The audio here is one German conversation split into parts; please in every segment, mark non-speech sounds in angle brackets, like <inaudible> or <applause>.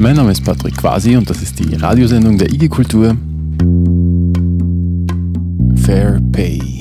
Mein Name ist Patrick Quasi und das ist die Radiosendung der IG Kultur. Fair Pay.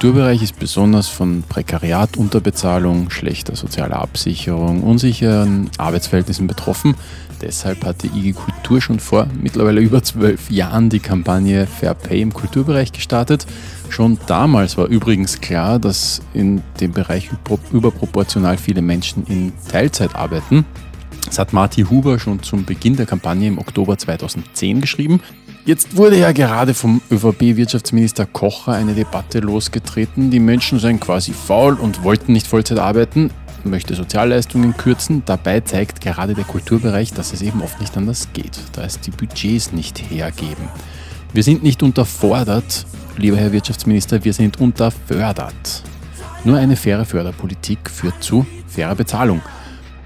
Kulturbereich ist besonders von Prekariat, Unterbezahlung, schlechter sozialer Absicherung, unsicheren Arbeitsverhältnissen betroffen. Deshalb hat die IG Kultur schon vor mittlerweile über zwölf Jahren die Kampagne Fair Pay im Kulturbereich gestartet. Schon damals war übrigens klar, dass in dem Bereich überproportional viele Menschen in Teilzeit arbeiten. Das hat Marty Huber schon zum Beginn der Kampagne im Oktober 2010 geschrieben. Jetzt wurde ja gerade vom ÖVP-Wirtschaftsminister Kocher eine Debatte losgetreten. Die Menschen seien quasi faul und wollten nicht Vollzeit arbeiten, möchte Sozialleistungen kürzen. Dabei zeigt gerade der Kulturbereich, dass es eben oft nicht anders geht, da es die Budgets nicht hergeben. Wir sind nicht unterfordert, lieber Herr Wirtschaftsminister, wir sind unterfördert. Nur eine faire Förderpolitik führt zu fairer Bezahlung.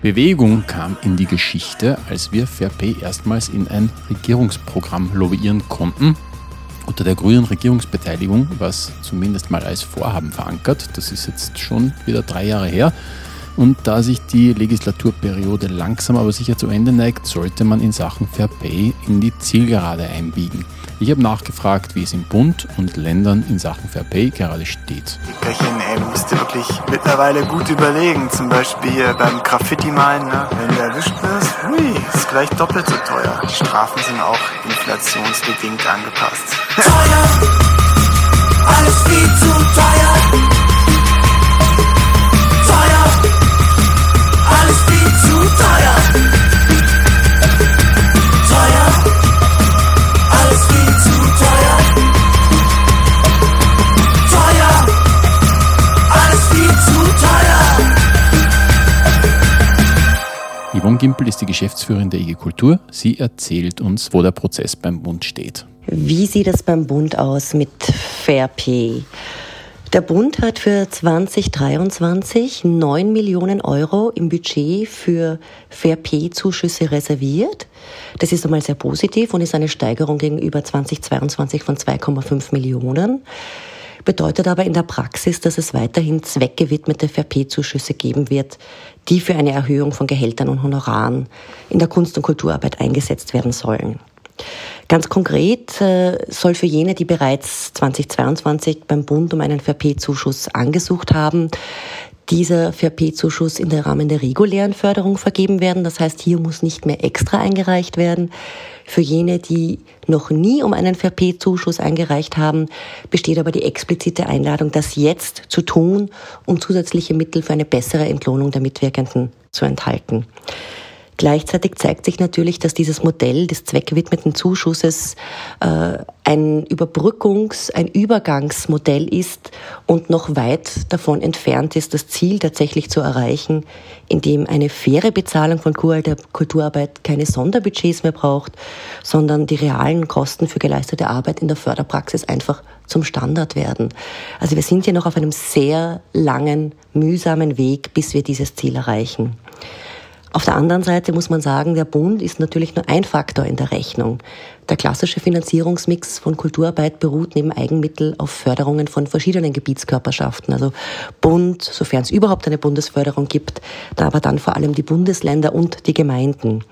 Bewegung kam in die Geschichte, als wir Fairpay erstmals in ein Regierungsprogramm lobbyieren konnten. Unter der grünen Regierungsbeteiligung, was zumindest mal als Vorhaben verankert, das ist jetzt schon wieder drei Jahre her, und da sich die Legislaturperiode langsam aber sicher zu Ende neigt, sollte man in Sachen Fair Pay in die Zielgerade einbiegen. Ich habe nachgefragt, wie es in Bund und Ländern in Sachen Fair Pay gerade steht. Die Köchin ey, musste wirklich mittlerweile gut überlegen. Zum Beispiel beim Graffiti-Malen, ne? wenn du erwischt wirst, hui, ist gleich doppelt so teuer. Die Strafen sind auch inflationsbedingt angepasst. <laughs> Teuer, alles viel zu teuer. Yvonne Gimpel ist die Geschäftsführerin der IG Kultur. Sie erzählt uns, wo der Prozess beim Bund steht. Wie sieht es beim Bund aus mit Fair Pay? Der Bund hat für 2023 9 Millionen Euro im Budget für Fair Pay-Zuschüsse reserviert. Das ist einmal sehr positiv und ist eine Steigerung gegenüber 2022 von 2,5 Millionen bedeutet aber in der Praxis, dass es weiterhin zweckgewidmete VP-Zuschüsse geben wird, die für eine Erhöhung von Gehältern und Honoraren in der Kunst- und Kulturarbeit eingesetzt werden sollen. Ganz konkret äh, soll für jene, die bereits 2022 beim Bund um einen VP-Zuschuss angesucht haben, dieser VP-Zuschuss in der Rahmen der regulären Förderung vergeben werden. Das heißt, hier muss nicht mehr extra eingereicht werden. Für jene, die noch nie um einen VP-Zuschuss eingereicht haben, besteht aber die explizite Einladung, das jetzt zu tun, um zusätzliche Mittel für eine bessere Entlohnung der Mitwirkenden zu enthalten. Gleichzeitig zeigt sich natürlich, dass dieses Modell des zweckgewidmeten Zuschusses äh, ein Überbrückungs-, ein Übergangsmodell ist und noch weit davon entfernt ist, das Ziel tatsächlich zu erreichen, indem eine faire Bezahlung von Kulturarbeit keine Sonderbudgets mehr braucht, sondern die realen Kosten für geleistete Arbeit in der Förderpraxis einfach zum Standard werden. Also wir sind hier noch auf einem sehr langen, mühsamen Weg, bis wir dieses Ziel erreichen. Auf der anderen Seite muss man sagen, der Bund ist natürlich nur ein Faktor in der Rechnung. Der klassische Finanzierungsmix von Kulturarbeit beruht neben Eigenmittel auf Förderungen von verschiedenen Gebietskörperschaften. Also Bund, sofern es überhaupt eine Bundesförderung gibt, da aber dann vor allem die Bundesländer und die Gemeinden.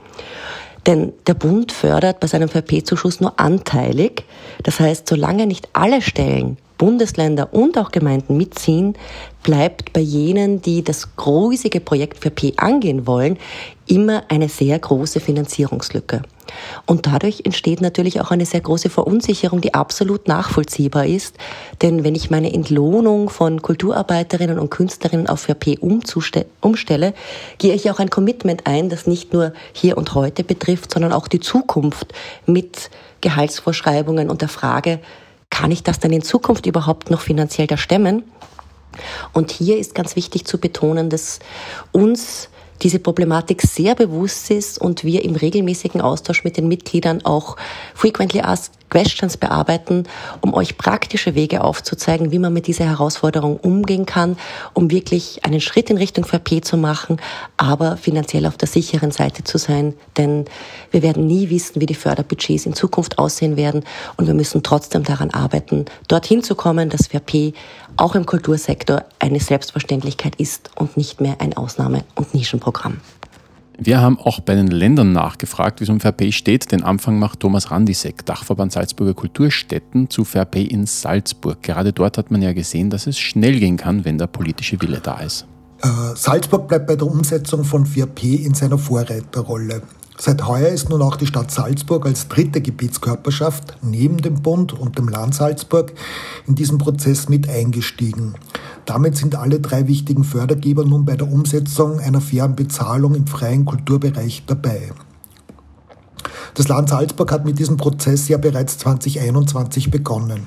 Denn der Bund fördert bei seinem VP-Zuschuss nur anteilig. Das heißt, solange nicht alle Stellen Bundesländer und auch Gemeinden mitziehen, bleibt bei jenen, die das gruselige Projekt für P angehen wollen, immer eine sehr große Finanzierungslücke. Und dadurch entsteht natürlich auch eine sehr große Verunsicherung, die absolut nachvollziehbar ist. Denn wenn ich meine Entlohnung von Kulturarbeiterinnen und Künstlerinnen auf VP umstelle, gehe ich auch ein Commitment ein, das nicht nur hier und heute betrifft, sondern auch die Zukunft mit Gehaltsvorschreibungen und der Frage, kann ich das dann in Zukunft überhaupt noch finanziell da stemmen? Und hier ist ganz wichtig zu betonen, dass uns diese Problematik sehr bewusst ist und wir im regelmäßigen Austausch mit den Mitgliedern auch frequently asked Questions bearbeiten, um euch praktische Wege aufzuzeigen, wie man mit dieser Herausforderung umgehen kann, um wirklich einen Schritt in Richtung VP zu machen, aber finanziell auf der sicheren Seite zu sein. Denn wir werden nie wissen, wie die Förderbudgets in Zukunft aussehen werden und wir müssen trotzdem daran arbeiten, dorthin zu kommen, dass VP auch im Kultursektor eine Selbstverständlichkeit ist und nicht mehr ein Ausnahme- und Nischenprogramm. Wir haben auch bei den Ländern nachgefragt, wie es um Fairpay steht. Den Anfang macht Thomas Randisek, Dachverband Salzburger Kulturstätten, zu Fairpay in Salzburg. Gerade dort hat man ja gesehen, dass es schnell gehen kann, wenn der politische Wille da ist. Äh, Salzburg bleibt bei der Umsetzung von Fairpay in seiner Vorreiterrolle. Seit heuer ist nun auch die Stadt Salzburg als dritte Gebietskörperschaft neben dem Bund und dem Land Salzburg in diesen Prozess mit eingestiegen. Damit sind alle drei wichtigen Fördergeber nun bei der Umsetzung einer fairen Bezahlung im freien Kulturbereich dabei. Das Land Salzburg hat mit diesem Prozess ja bereits 2021 begonnen.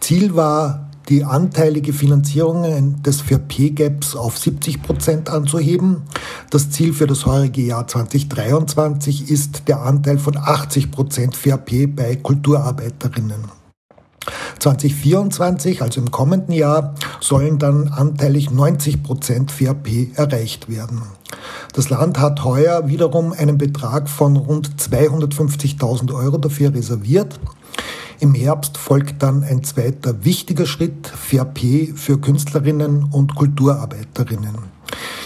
Ziel war die anteilige Finanzierung des FIRP-Gaps auf 70 Prozent anzuheben. Das Ziel für das heurige Jahr 2023 ist der Anteil von 80 Prozent FIRP bei Kulturarbeiterinnen. 2024, also im kommenden Jahr, sollen dann anteilig 90 Prozent FIRP erreicht werden. Das Land hat heuer wiederum einen Betrag von rund 250.000 Euro dafür reserviert. Im Herbst folgt dann ein zweiter wichtiger Schritt, FRP für Künstlerinnen und Kulturarbeiterinnen.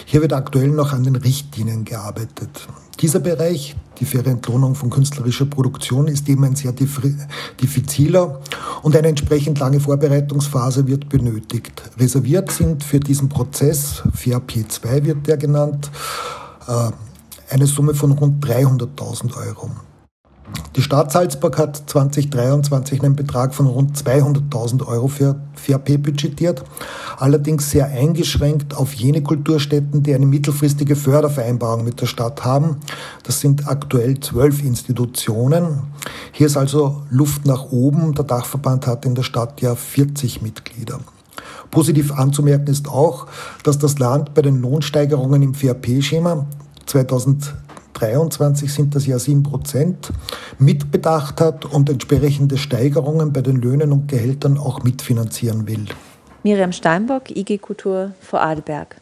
Hier wird aktuell noch an den Richtlinien gearbeitet. Dieser Bereich, die faire Entlohnung von künstlerischer Produktion, ist eben ein sehr diffiziler und eine entsprechend lange Vorbereitungsphase wird benötigt. Reserviert sind für diesen Prozess, FRP2 wird der genannt, äh, eine Summe von rund 300.000 Euro. Die Stadt Salzburg hat 2023 einen Betrag von rund 200.000 Euro für FAP budgetiert, allerdings sehr eingeschränkt auf jene Kulturstätten, die eine mittelfristige Fördervereinbarung mit der Stadt haben. Das sind aktuell zwölf Institutionen. Hier ist also Luft nach oben. Der Dachverband hat in der Stadt ja 40 Mitglieder. Positiv anzumerken ist auch, dass das Land bei den Lohnsteigerungen im FAP-Schema 2023 2023 sind das ja 7 Prozent, mitbedacht hat und entsprechende Steigerungen bei den Löhnen und Gehältern auch mitfinanzieren will. Miriam Steinbock, IG Kultur Vorarlberg.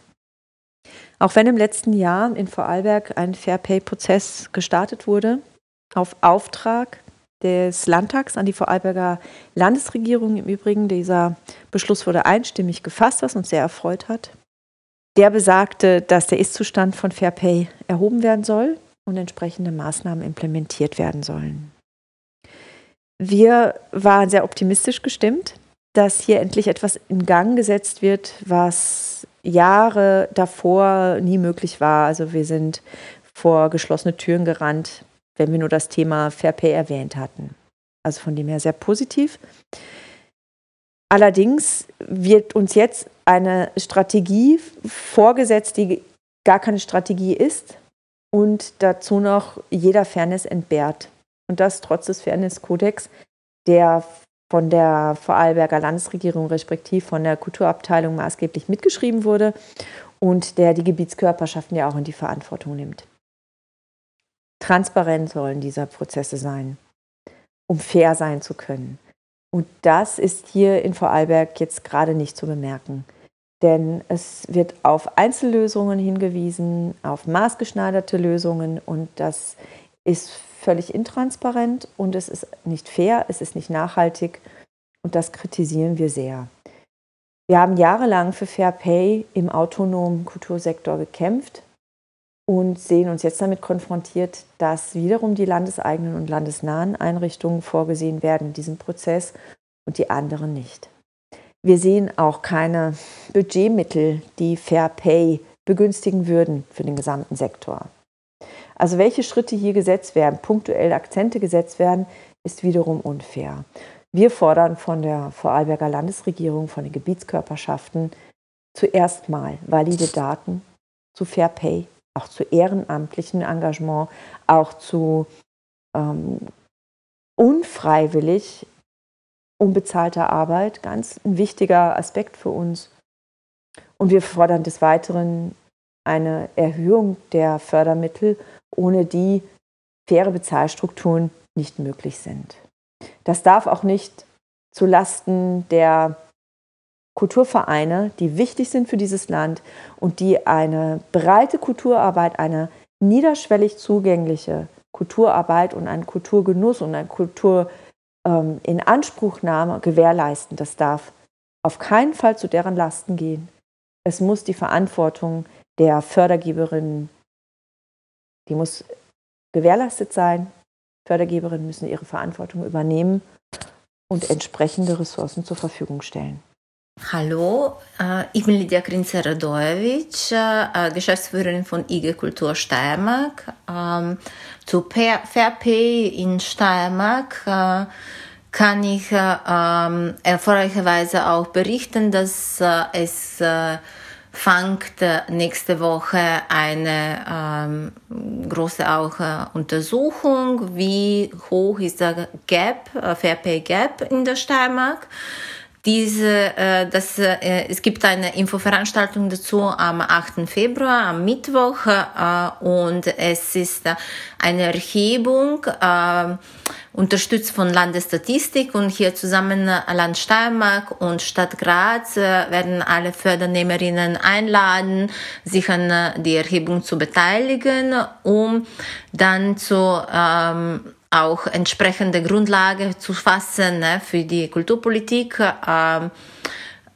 Auch wenn im letzten Jahr in Vorarlberg ein Fair Pay-Prozess gestartet wurde, auf Auftrag des Landtags an die Vorarlberger Landesregierung im Übrigen, dieser Beschluss wurde einstimmig gefasst, was uns sehr erfreut hat. Der besagte, dass der Ist-Zustand von Fair Pay erhoben werden soll und entsprechende Maßnahmen implementiert werden sollen. Wir waren sehr optimistisch gestimmt, dass hier endlich etwas in Gang gesetzt wird, was Jahre davor nie möglich war. Also wir sind vor geschlossene Türen gerannt, wenn wir nur das Thema Fair Pay erwähnt hatten. Also von dem her sehr positiv. Allerdings wird uns jetzt eine Strategie vorgesetzt, die gar keine Strategie ist, und dazu noch jeder Fairness entbehrt. Und das trotz des Fairness-Kodex, der von der Vorarlberger Landesregierung respektiv von der Kulturabteilung maßgeblich mitgeschrieben wurde und der die Gebietskörperschaften ja auch in die Verantwortung nimmt. Transparent sollen diese Prozesse sein, um fair sein zu können. Und das ist hier in Vorarlberg jetzt gerade nicht zu bemerken. Denn es wird auf Einzellösungen hingewiesen, auf maßgeschneiderte Lösungen und das ist völlig intransparent und es ist nicht fair, es ist nicht nachhaltig und das kritisieren wir sehr. Wir haben jahrelang für Fair Pay im autonomen Kultursektor gekämpft und sehen uns jetzt damit konfrontiert, dass wiederum die landeseigenen und landesnahen Einrichtungen vorgesehen werden in diesem Prozess und die anderen nicht. Wir sehen auch keine Budgetmittel, die Fair Pay begünstigen würden für den gesamten Sektor. Also welche Schritte hier gesetzt werden, punktuell Akzente gesetzt werden, ist wiederum unfair. Wir fordern von der Vorarlberger Landesregierung, von den Gebietskörperschaften zuerst mal valide Daten zu Fair Pay, auch zu ehrenamtlichen Engagement, auch zu ähm, unfreiwillig unbezahlter Arbeit, ganz ein wichtiger Aspekt für uns. Und wir fordern des Weiteren eine Erhöhung der Fördermittel, ohne die faire Bezahlstrukturen nicht möglich sind. Das darf auch nicht zu Lasten der Kulturvereine, die wichtig sind für dieses Land und die eine breite Kulturarbeit, eine niederschwellig zugängliche Kulturarbeit und einen Kulturgenuss und eine Kultur ähm, in Anspruchnahme gewährleisten. Das darf auf keinen Fall zu deren Lasten gehen. Es muss die Verantwortung der Fördergeberinnen, die muss gewährleistet sein. Fördergeberinnen müssen ihre Verantwortung übernehmen und entsprechende Ressourcen zur Verfügung stellen. Hallo, äh, ich bin Lydia Krinzer-Radojewitsch, äh, Geschäftsführerin von IG Kultur Steiermark. Ähm, zu Fair Pay in Steiermark äh, kann ich ähm, erfreulicherweise auch berichten, dass es fängt nächste Woche eine ähm, große auch Untersuchung, wie hoch ist der Gap, äh, Fair Pay Gap in der Steiermark diese, äh, das, äh, es gibt eine Infoveranstaltung dazu am 8. Februar, am Mittwoch, äh, und es ist eine Erhebung, äh, unterstützt von Landesstatistik und hier zusammen Land Steiermark und Stadt Graz äh, werden alle Fördernehmerinnen einladen, sich an äh, die Erhebung zu beteiligen, um dann zu ähm, auch entsprechende Grundlage zu fassen ne, für die Kulturpolitik. Ähm,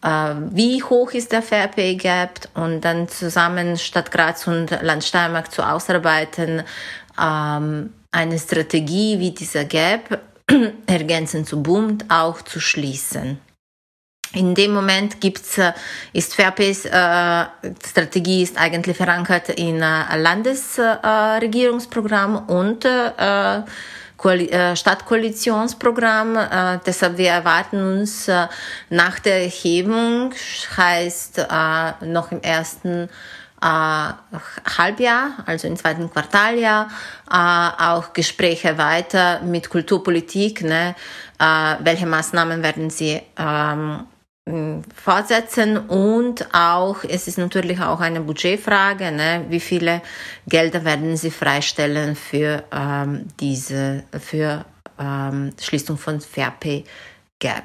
äh, wie hoch ist der Fair Pay Gap und dann zusammen Stadt Graz und Land Steiermark zu ausarbeiten, ähm, eine Strategie wie dieser Gap <clears throat> ergänzend zu Bund auch zu schließen. In dem Moment gibt's, äh, ist Fairpace äh, Strategie ist eigentlich verankert in äh, Landesregierungsprogramm äh, und äh, äh, Stadtkoalitionsprogramm. Äh, deshalb wir erwarten uns äh, nach der Erhebung, heißt äh, noch im ersten äh, Halbjahr, also im zweiten Quartaljahr, äh, auch Gespräche weiter mit Kulturpolitik. Ne? welche Maßnahmen werden Sie ähm, fortsetzen und auch, es ist natürlich auch eine Budgetfrage, ne? wie viele Gelder werden Sie freistellen für ähm, diese, für ähm, Schließung von Fair Pay Gap.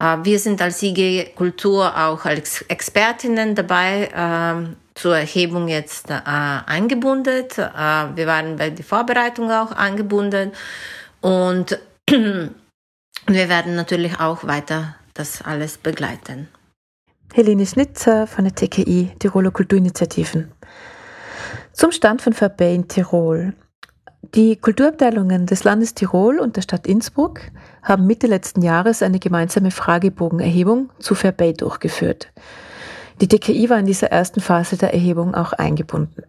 Äh, wir sind als IG Kultur auch als Expertinnen dabei, äh, zur Erhebung jetzt äh, eingebunden. Äh, wir waren bei der Vorbereitung auch eingebunden und <clears throat> wir werden natürlich auch weiter das alles begleiten. Helene Schnitzer von der TKI, Tiroler Kulturinitiativen. Zum Stand von Verbä in Tirol. Die Kulturabteilungen des Landes Tirol und der Stadt Innsbruck haben Mitte letzten Jahres eine gemeinsame Fragebogenerhebung zu Verbä durchgeführt. Die TKI war in dieser ersten Phase der Erhebung auch eingebunden.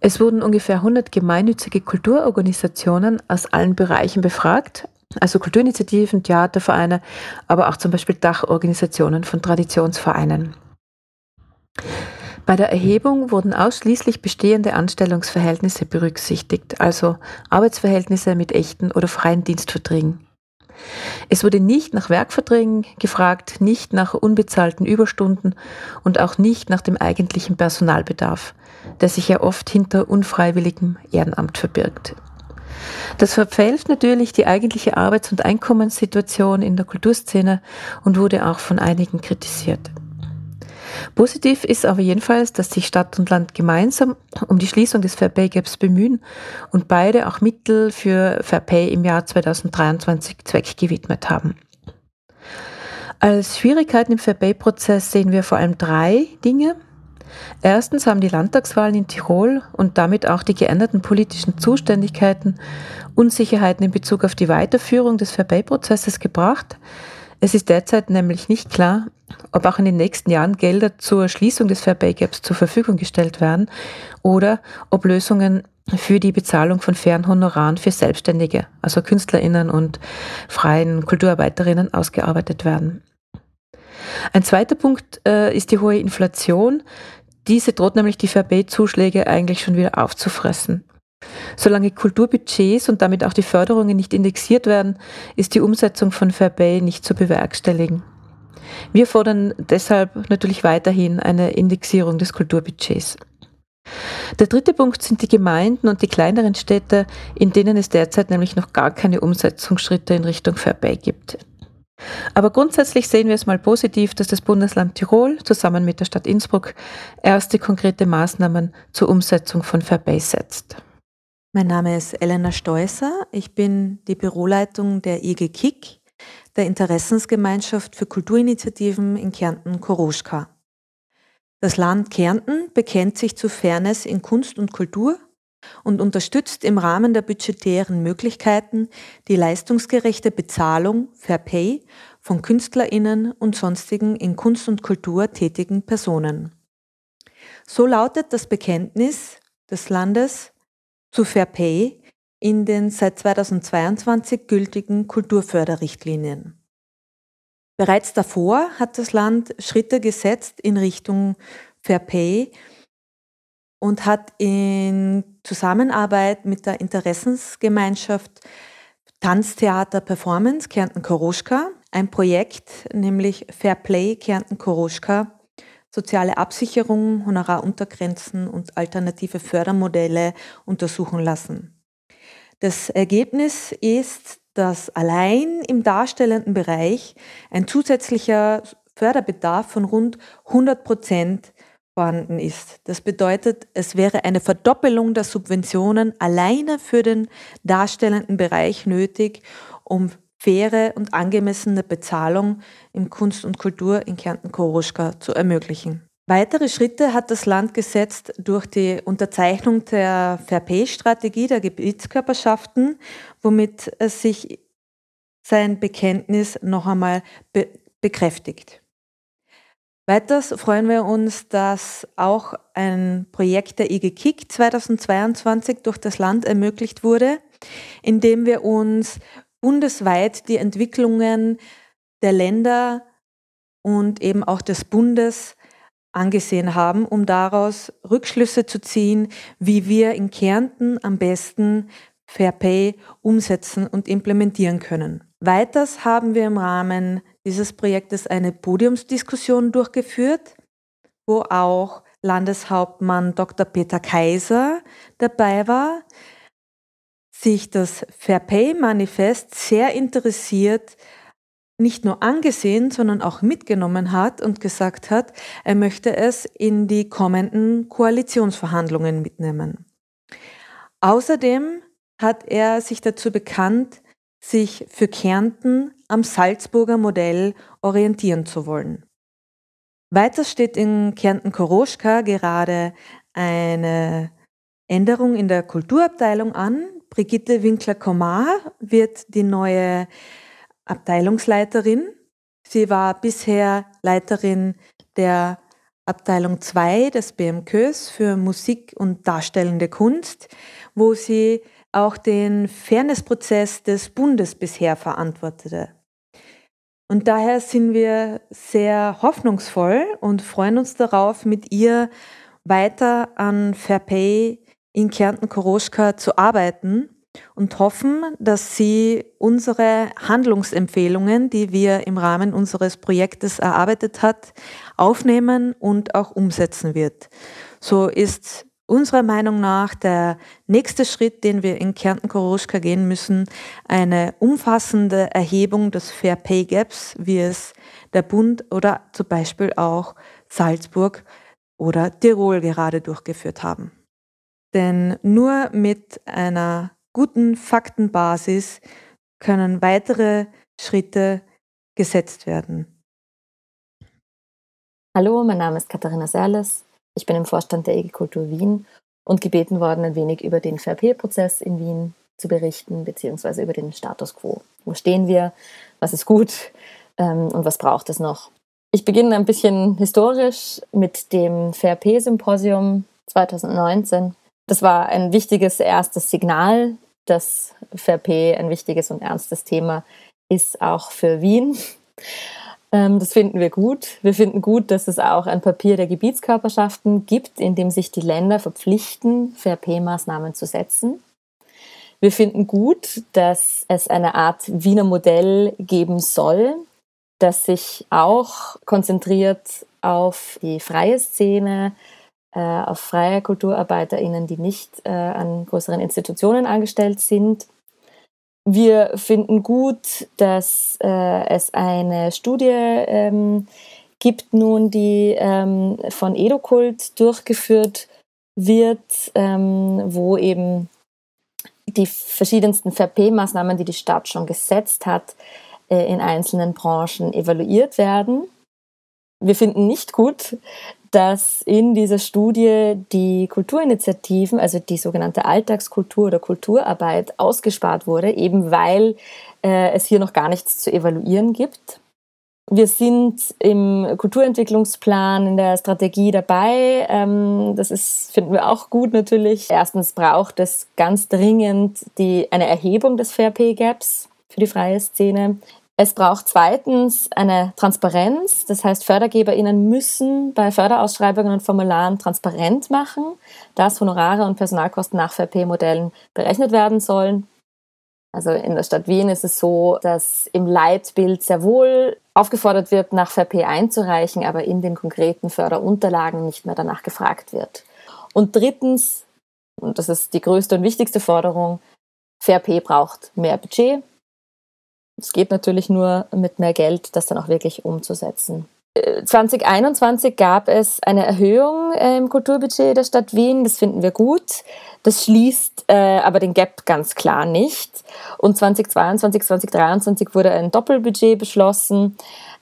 Es wurden ungefähr 100 gemeinnützige Kulturorganisationen aus allen Bereichen befragt, also Kulturinitiativen, Theatervereine, aber auch zum Beispiel Dachorganisationen von Traditionsvereinen. Bei der Erhebung wurden ausschließlich bestehende Anstellungsverhältnisse berücksichtigt, also Arbeitsverhältnisse mit echten oder freien Dienstverträgen. Es wurde nicht nach Werkverträgen gefragt, nicht nach unbezahlten Überstunden und auch nicht nach dem eigentlichen Personalbedarf, der sich ja oft hinter unfreiwilligem Ehrenamt verbirgt. Das verfälscht natürlich die eigentliche Arbeits- und Einkommenssituation in der Kulturszene und wurde auch von einigen kritisiert. Positiv ist aber jedenfalls, dass sich Stadt und Land gemeinsam um die Schließung des Fair Pay Gaps bemühen und beide auch Mittel für Fair Pay im Jahr 2023 zweckgewidmet haben. Als Schwierigkeiten im Fair Pay Prozess sehen wir vor allem drei Dinge. Erstens haben die Landtagswahlen in Tirol und damit auch die geänderten politischen Zuständigkeiten Unsicherheiten in Bezug auf die Weiterführung des Verbeiprozesses gebracht. Es ist derzeit nämlich nicht klar, ob auch in den nächsten Jahren Gelder zur Schließung des Fair Pay Gaps zur Verfügung gestellt werden oder ob Lösungen für die Bezahlung von fairen Honoraren für Selbstständige, also KünstlerInnen und freien Kulturarbeiterinnen ausgearbeitet werden. Ein zweiter Punkt äh, ist die hohe Inflation. Diese droht nämlich die Fair Pay Zuschläge eigentlich schon wieder aufzufressen. Solange Kulturbudgets und damit auch die Förderungen nicht indexiert werden, ist die Umsetzung von Fair Pay nicht zu bewerkstelligen. Wir fordern deshalb natürlich weiterhin eine Indexierung des Kulturbudgets. Der dritte Punkt sind die Gemeinden und die kleineren Städte, in denen es derzeit nämlich noch gar keine Umsetzungsschritte in Richtung Fair Pay gibt. Aber grundsätzlich sehen wir es mal positiv, dass das Bundesland Tirol zusammen mit der Stadt Innsbruck erste konkrete Maßnahmen zur Umsetzung von Fair Pay setzt. Mein Name ist Elena Steusser. Ich bin die Büroleitung der IG KIK, der Interessensgemeinschaft für Kulturinitiativen in Kärnten Koroschka. Das Land Kärnten bekennt sich zu Fairness in Kunst und Kultur und unterstützt im Rahmen der budgetären Möglichkeiten die leistungsgerechte Bezahlung Fair Pay von Künstlerinnen und sonstigen in Kunst und Kultur tätigen Personen. So lautet das Bekenntnis des Landes zu Fair Pay in den seit 2022 gültigen Kulturförderrichtlinien. Bereits davor hat das Land Schritte gesetzt in Richtung Fair Pay und hat in Zusammenarbeit mit der Interessensgemeinschaft Tanztheater Performance Kärnten Koroschka ein Projekt, nämlich Fair Play Kärnten Koroschka, soziale Absicherung, Honoraruntergrenzen und alternative Fördermodelle untersuchen lassen. Das Ergebnis ist, dass allein im darstellenden Bereich ein zusätzlicher Förderbedarf von rund 100 Prozent vorhanden ist. Das bedeutet, es wäre eine Verdoppelung der Subventionen alleine für den darstellenden Bereich nötig, um faire und angemessene Bezahlung in Kunst und Kultur in Kärnten-Koroschka zu ermöglichen. Weitere Schritte hat das Land gesetzt durch die Unterzeichnung der Fair-Pay-Strategie der Gebietskörperschaften, womit es sich sein Bekenntnis noch einmal be bekräftigt. Weiters freuen wir uns, dass auch ein Projekt der IG KIK 2022 durch das Land ermöglicht wurde, in dem wir uns bundesweit die Entwicklungen der Länder und eben auch des Bundes angesehen haben, um daraus Rückschlüsse zu ziehen, wie wir in Kärnten am besten Fair Pay umsetzen und implementieren können. Weiters haben wir im Rahmen dieses Projektes eine Podiumsdiskussion durchgeführt, wo auch Landeshauptmann Dr. Peter Kaiser dabei war, sich das Fair Pay Manifest sehr interessiert nicht nur angesehen, sondern auch mitgenommen hat und gesagt hat, er möchte es in die kommenden Koalitionsverhandlungen mitnehmen. Außerdem hat er sich dazu bekannt, sich für Kärnten am Salzburger Modell orientieren zu wollen. Weiter steht in Kärnten Koroschka gerade eine Änderung in der Kulturabteilung an, Brigitte Winkler-Komar wird die neue Abteilungsleiterin. Sie war bisher Leiterin der Abteilung 2 des BMKs für Musik und darstellende Kunst, wo sie auch den Fairnessprozess des Bundes bisher verantwortete. Und daher sind wir sehr hoffnungsvoll und freuen uns darauf, mit ihr weiter an Fair Pay in Kärnten-Koroschka zu arbeiten und hoffen, dass sie unsere Handlungsempfehlungen, die wir im Rahmen unseres Projektes erarbeitet hat, aufnehmen und auch umsetzen wird. So ist unserer Meinung nach der nächste Schritt, den wir in Kärnten-Koroschka gehen müssen, eine umfassende Erhebung des Fair Pay Gaps, wie es der Bund oder zum Beispiel auch Salzburg oder Tirol gerade durchgeführt haben. Denn nur mit einer guten Faktenbasis können weitere Schritte gesetzt werden. Hallo, mein Name ist Katharina Serles. Ich bin im Vorstand der EG Kultur Wien und gebeten worden, ein wenig über den VRP-Prozess in Wien zu berichten, beziehungsweise über den Status quo. Wo stehen wir? Was ist gut? ähm, und was braucht es noch. Ich beginne ein bisschen historisch mit dem VRP-Symposium 2019. Das war ein wichtiges erstes Signal, dass VRP ein wichtiges und ernstes Thema ist, auch für Wien. Ähm, das finden wir gut. Wir finden gut, dass es auch ein Papier der Gebietskörperschaften gibt, in dem sich die Länder verpflichten, VRP-Maßnahmen zu setzen. Wir finden gut, dass es eine Art Wiener Modell geben soll, das sich auch konzentriert auf die freie Szene, äh, auf freie KulturarbeiterInnen, die nicht äh, an größeren Institutionen angestellt sind. Wir finden gut, dass äh, es eine Studie ähm, gibt nun, die ähm, von Edukult durchgeführt wird, ähm, wo eben die verschiedensten VP-Maßnahmen, die die Stadt schon gesetzt hat, äh, in einzelnen Branchen evaluiert werden. Wir finden nicht gut, dass in dieser Studie die Kulturinitiativen, also die sogenannte Alltagskultur oder Kulturarbeit, ausgespart wurde, eben weil äh, es hier noch gar nichts zu evaluieren gibt. Wir sind im Kulturentwicklungsplan, in der Strategie dabei. Ähm, das ist, finden wir auch gut natürlich. Erstens braucht es ganz dringend die, eine Erhebung des Fair Pay Gaps für die freie Szene. Es braucht zweitens eine Transparenz. Das heißt, FördergeberInnen müssen bei Förderausschreibungen und Formularen transparent machen, dass Honorare und Personalkosten nach VP-Modellen berechnet werden sollen. Also in der Stadt Wien ist es so, dass im Leitbild sehr wohl aufgefordert wird, nach VP einzureichen, aber in den konkreten Förderunterlagen nicht mehr danach gefragt wird. Und drittens, und das ist die größte und wichtigste Forderung, VP braucht mehr Budget, es geht natürlich nur mit mehr Geld, das dann auch wirklich umzusetzen. 2021 äh, gab es eine Erhöhung äh, im Kulturbudget der Stadt Wien. Das finden wir gut. Das schließt äh, aber den Gap ganz klar nicht. Und 2022, 2023 wurde ein Doppelbudget beschlossen.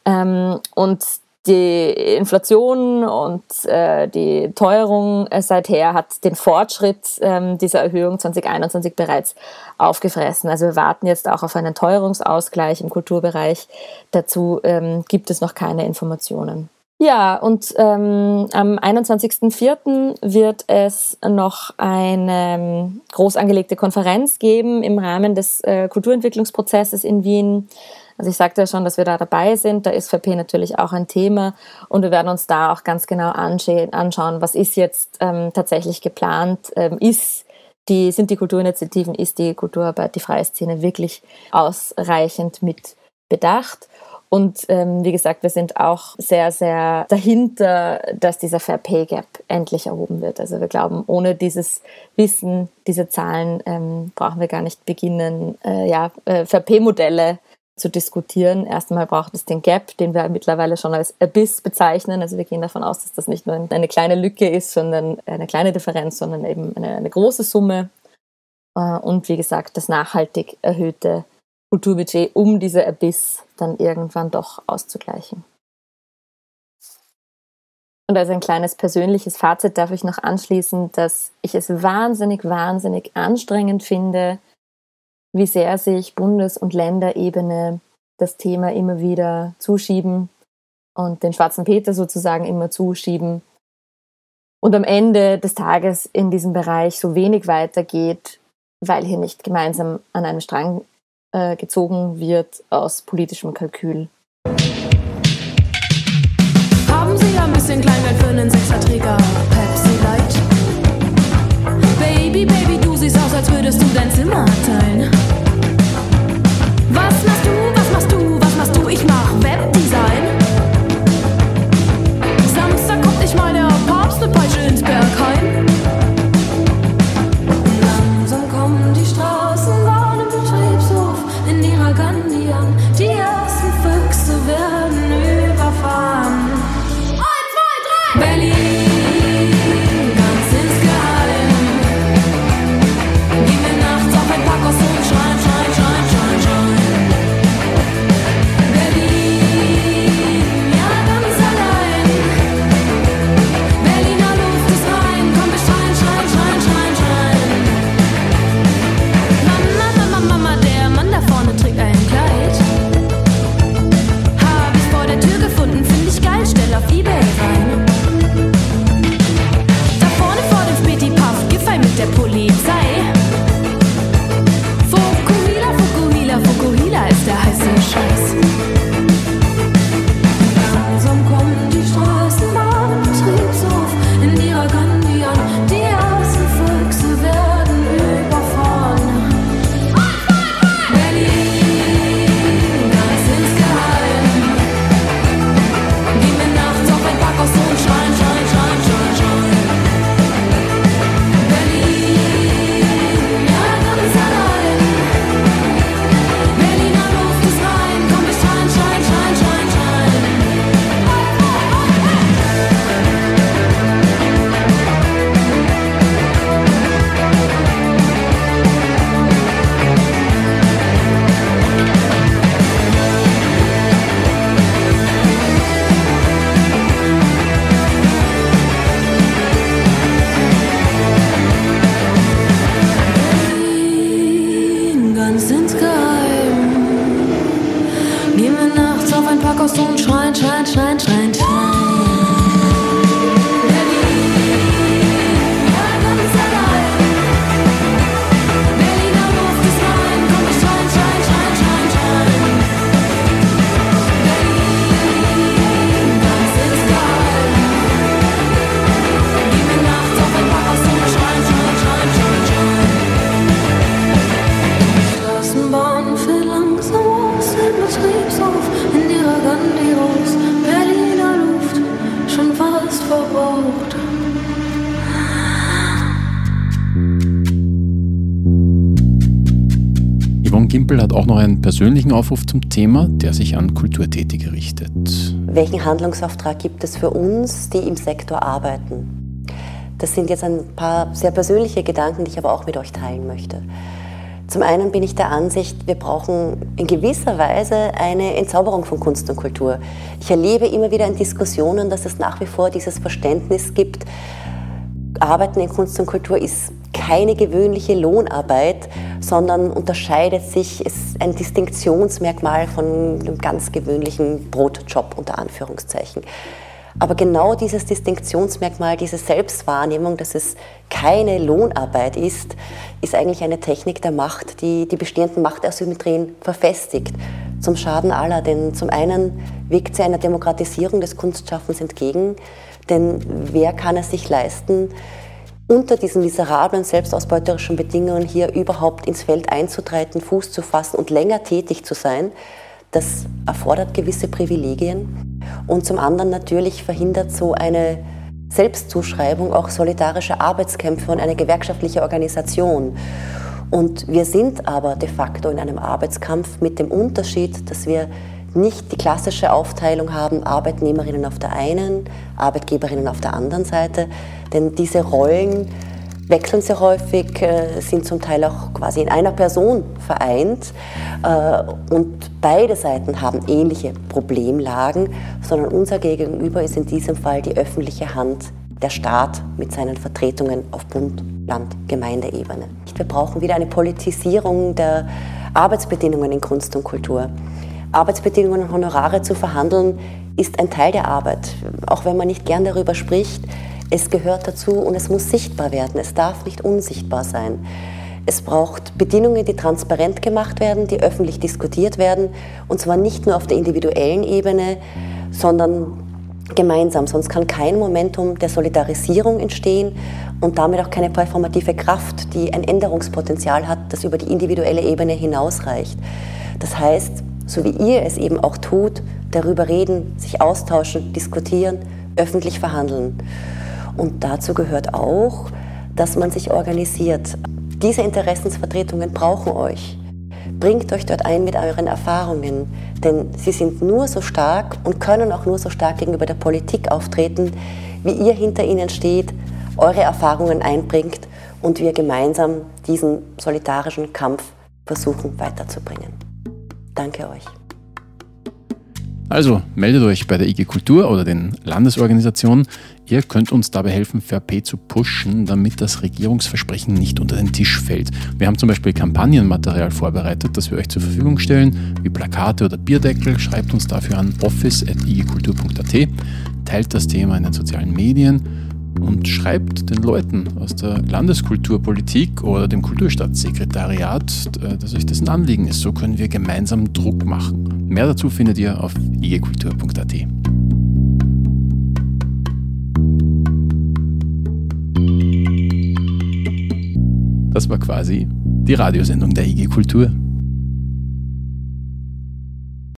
Ähm, und die Inflation und äh, die Teuerung äh, seither hat den Fortschritt ähm, dieser Erhöhung 2021 bereits aufgefressen. Also wir warten jetzt auch auf einen Teuerungsausgleich im Kulturbereich. Dazu ähm, gibt es noch keine Informationen. Ja, und ähm, am 21.04. wird es noch eine ähm, groß angelegte Konferenz geben im Rahmen des äh, Kulturentwicklungsprozesses in Wien also ich sagte ja schon, dass wir da dabei sind. Da ist VP natürlich auch ein Thema und wir werden uns da auch ganz genau anschauen, was ist jetzt ähm, tatsächlich geplant, ähm, ist die, sind die Kulturinitiativen, ist die Kulturarbeit, die freie Szene wirklich ausreichend mit bedacht. Und ähm, wie gesagt, wir sind auch sehr, sehr dahinter, dass dieser Fair Pay Gap endlich erhoben wird. Also wir glauben, ohne dieses Wissen, diese Zahlen ähm, brauchen wir gar nicht beginnen, äh, ja, äh, Fair Pay Modelle zu diskutieren. Erstmal braucht es den Gap, den wir mittlerweile schon als Abyss bezeichnen. Also wir gehen davon aus, dass das nicht nur eine kleine Lücke ist, sondern eine kleine Differenz, sondern eben eine, eine große Summe. Äh, und wie gesagt, das nachhaltig erhöhte Kulturbudget, um diese Abyss dann irgendwann doch auszugleichen. Und als ein kleines persönliches Fazit darf ich noch anschließen, dass ich es wahnsinnig, wahnsinnig anstrengend finde, wie sehr sich Bundes- und Länderebene das Thema immer wieder zuschieben und den schwarzen Peter sozusagen immer zuschieben. Und am Ende des Tages in diesem Bereich so wenig weitergeht, weil hier nicht gemeinsam an einem Strang äh, gezogen wird aus politischem Kalkül. Haben Sie ein bisschen Kleingeld für einen Sechserträger Pepsi Light? Baby, Baby, du siehst aus, als würdest du dein Zimmer teilen. Gimpel hat auch noch einen persönlichen Aufruf zum Thema, der sich an Kulturtätige richtet. Welchen Handlungsauftrag gibt es für uns, die im Sektor arbeiten? Das sind jetzt ein paar sehr persönliche Gedanken, die ich aber auch mit euch teilen möchte. Zum einen bin ich der Ansicht, wir brauchen in gewisser Weise eine Entzauberung von Kunst und Kultur. Ich erlebe immer wieder in Diskussionen, dass es nach wie vor dieses Verständnis gibt, Arbeiten in Kunst und Kultur ist keine gewöhnliche Lohnarbeit, sondern unterscheidet sich, ist ein Distinktionsmerkmal von einem ganz gewöhnlichen Brotjob unter Anführungszeichen. Aber genau dieses Distinktionsmerkmal, diese Selbstwahrnehmung, dass es keine Lohnarbeit ist, ist eigentlich eine Technik der Macht, die die bestehenden Machtasymmetrien verfestigt. Zum Schaden aller. Denn zum einen wirkt sie einer Demokratisierung des Kunstschaffens entgegen. Denn wer kann es sich leisten, unter diesen miserablen, selbstausbeuterischen Bedingungen hier überhaupt ins Feld einzutreten, Fuß zu fassen und länger tätig zu sein, das erfordert gewisse Privilegien. Und zum anderen natürlich verhindert so eine Selbstzuschreibung auch solidarische Arbeitskämpfe und eine gewerkschaftliche Organisation. Und wir sind aber de facto in einem Arbeitskampf mit dem Unterschied, dass wir nicht die klassische Aufteilung haben, Arbeitnehmerinnen auf der einen, Arbeitgeberinnen auf der anderen Seite. Denn diese Rollen wechseln sehr häufig, äh, sind zum Teil auch quasi in einer Person vereint. Äh, und beide Seiten haben ähnliche Problemlagen, sondern unser Gegenüber ist in diesem Fall die öffentliche Hand, der Staat mit seinen Vertretungen auf Bund, Land, Gemeindeebene. Wir brauchen wieder eine Politisierung der Arbeitsbedingungen in Kunst und Kultur. Arbeitsbedingungen und Honorare zu verhandeln, ist ein Teil der Arbeit. Auch wenn man nicht gern darüber spricht, es gehört dazu und es muss sichtbar werden. Es darf nicht unsichtbar sein. Es braucht Bedingungen, die transparent gemacht werden, die öffentlich diskutiert werden. Und zwar nicht nur auf der individuellen Ebene, sondern gemeinsam. Sonst kann kein Momentum der Solidarisierung entstehen und damit auch keine performative Kraft, die ein Änderungspotenzial hat, das über die individuelle Ebene hinausreicht. Das heißt, so wie ihr es eben auch tut, darüber reden, sich austauschen, diskutieren, öffentlich verhandeln. Und dazu gehört auch, dass man sich organisiert. Diese Interessensvertretungen brauchen euch. Bringt euch dort ein mit euren Erfahrungen, denn sie sind nur so stark und können auch nur so stark gegenüber der Politik auftreten, wie ihr hinter ihnen steht, eure Erfahrungen einbringt und wir gemeinsam diesen solidarischen Kampf versuchen weiterzubringen. Danke euch. Also meldet euch bei der IG Kultur oder den Landesorganisationen. Ihr könnt uns dabei helfen, VRP zu pushen, damit das Regierungsversprechen nicht unter den Tisch fällt. Wir haben zum Beispiel Kampagnenmaterial vorbereitet, das wir euch zur Verfügung stellen, wie Plakate oder Bierdeckel. Schreibt uns dafür an office.igkultur.at, teilt das Thema in den sozialen Medien und schreibt den Leuten aus der Landeskulturpolitik oder dem Kulturstaatssekretariat, äh, dass euch das ein Anliegen ist. So können wir gemeinsam Druck machen. Mehr dazu findet ihr auf igkultur.at. Das war quasi die Radiosendung der IG Kultur.